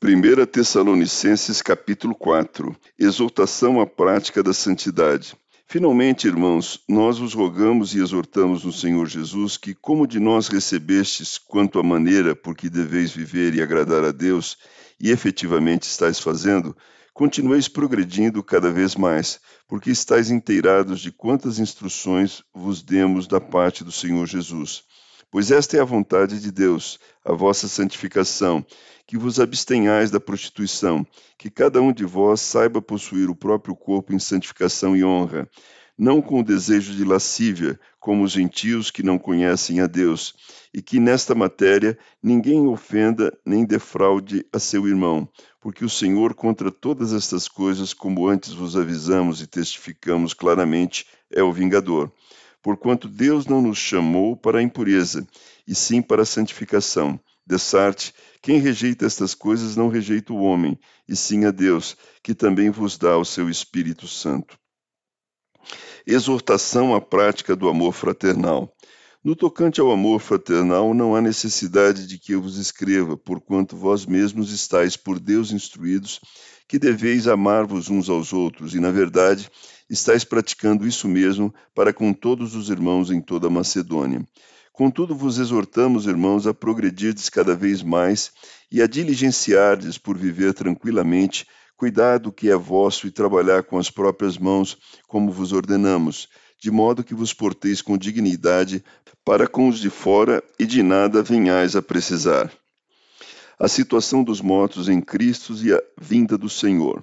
Primeira Tessalonicenses capítulo 4 Exortação à prática da santidade. Finalmente, irmãos, nós vos rogamos e exortamos no Senhor Jesus que, como de nós recebestes quanto à maneira por que deveis viver e agradar a Deus, e efetivamente estáis fazendo, continueis progredindo cada vez mais, porque estáis inteirados de quantas instruções vos demos da parte do Senhor Jesus. Pois esta é a vontade de Deus, a vossa santificação, que vos abstenhais da prostituição, que cada um de vós saiba possuir o próprio corpo em santificação e honra, não com o desejo de lascívia, como os gentios que não conhecem a Deus, e que nesta matéria ninguém ofenda nem defraude a seu irmão, porque o Senhor contra todas estas coisas, como antes vos avisamos e testificamos claramente, é o vingador porquanto Deus não nos chamou para a impureza, e sim para a santificação. Dessarte, quem rejeita estas coisas não rejeita o homem, e sim a Deus, que também vos dá o seu Espírito Santo. Exortação à prática do amor fraternal. No tocante ao amor fraternal, não há necessidade de que eu vos escreva, porquanto vós mesmos estáis por Deus instruídos que deveis amar-vos uns aos outros, e, na verdade, estáis praticando isso mesmo para com todos os irmãos em toda a Macedônia. Contudo, vos exortamos, irmãos, a progredirdes cada vez mais e a diligenciardes por viver tranquilamente, cuidar do que é vosso e trabalhar com as próprias mãos, como vos ordenamos, de modo que vos porteis com dignidade para com os de fora e de nada venhais a precisar. A situação dos mortos em Cristo e a vinda do Senhor.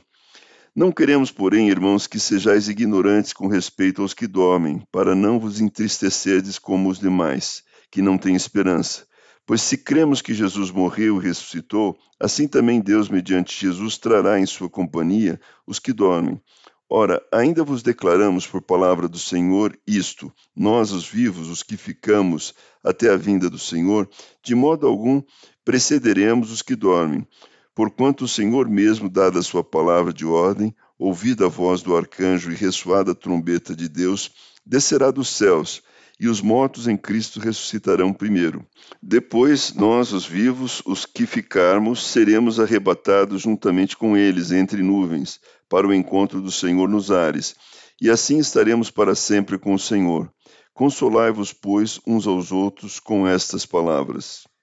Não queremos, porém, irmãos, que sejais ignorantes com respeito aos que dormem, para não vos entristecerdes como os demais, que não têm esperança. Pois se cremos que Jesus morreu e ressuscitou, assim também Deus, mediante Jesus, trará em sua companhia os que dormem. Ora, ainda vos declaramos por palavra do Senhor isto: nós, os vivos, os que ficamos até a vinda do Senhor, de modo algum precederemos os que dormem Porquanto o Senhor mesmo, dada a sua palavra de ordem, ouvida a voz do arcanjo e ressoada a trombeta de Deus, descerá dos céus, e os mortos em Cristo ressuscitarão primeiro. Depois, nós, os vivos, os que ficarmos, seremos arrebatados juntamente com eles entre nuvens, para o encontro do Senhor nos ares, e assim estaremos para sempre com o Senhor. Consolai-vos, pois, uns aos outros com estas palavras.